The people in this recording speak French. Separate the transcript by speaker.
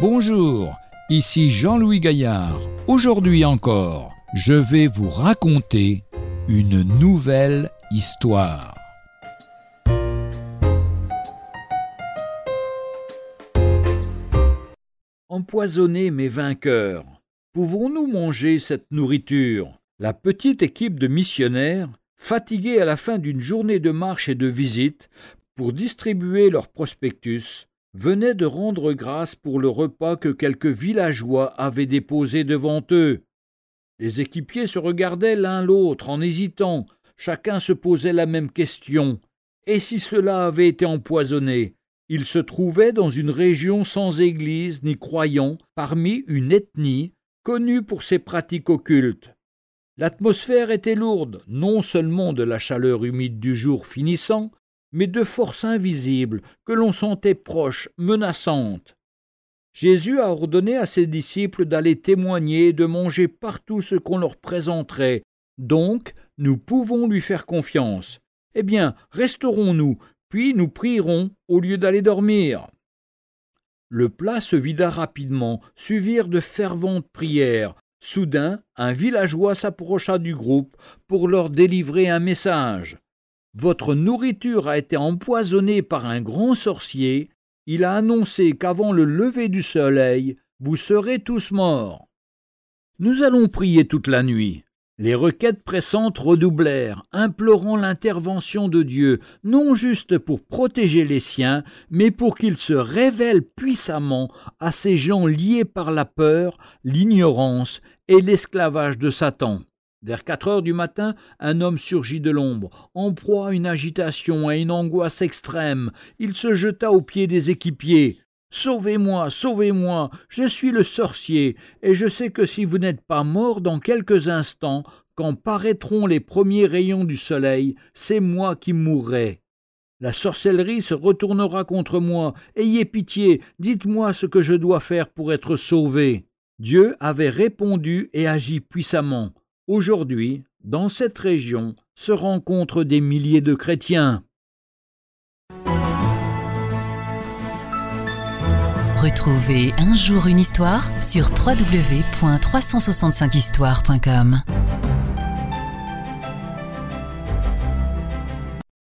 Speaker 1: Bonjour, ici Jean-Louis Gaillard. Aujourd'hui encore, je vais vous raconter une nouvelle histoire. Empoisonnez mes vainqueurs. Pouvons-nous manger cette nourriture? La petite équipe de missionnaires, fatigués à la fin d'une journée de marche et de visite, pour distribuer leur prospectus, venaient de rendre grâce pour le repas que quelques villageois avaient déposé devant eux. Les équipiers se regardaient l'un l'autre en hésitant, chacun se posait la même question. Et si cela avait été empoisonné? Ils se trouvaient dans une région sans église ni croyants, parmi une ethnie connue pour ses pratiques occultes. L'atmosphère était lourde, non seulement de la chaleur humide du jour finissant, mais de forces invisibles que l'on sentait proches, menaçantes. Jésus a ordonné à ses disciples d'aller témoigner et de manger partout ce qu'on leur présenterait. Donc, nous pouvons lui faire confiance. Eh bien, resterons-nous, puis nous prierons au lieu d'aller dormir. Le plat se vida rapidement, suivirent de ferventes prières. Soudain, un villageois s'approcha du groupe pour leur délivrer un message. Votre nourriture a été empoisonnée par un grand sorcier. Il a annoncé qu'avant le lever du soleil, vous serez tous morts. Nous allons prier toute la nuit. Les requêtes pressantes redoublèrent, implorant l'intervention de Dieu, non juste pour protéger les siens, mais pour qu'il se révèle puissamment à ces gens liés par la peur, l'ignorance et l'esclavage de Satan. Vers quatre heures du matin, un homme surgit de l'ombre, en proie à une agitation et une angoisse extrême. Il se jeta aux pieds des équipiers. Sauvez-moi, sauvez-moi, je suis le sorcier, et je sais que si vous n'êtes pas mort dans quelques instants, quand paraîtront les premiers rayons du soleil, c'est moi qui mourrai. La sorcellerie se retournera contre moi. Ayez pitié, dites-moi ce que je dois faire pour être sauvé. Dieu avait répondu et agi puissamment. Aujourd'hui, dans cette région, se rencontrent des milliers de chrétiens.
Speaker 2: Retrouvez un jour une histoire sur www.365histoire.com.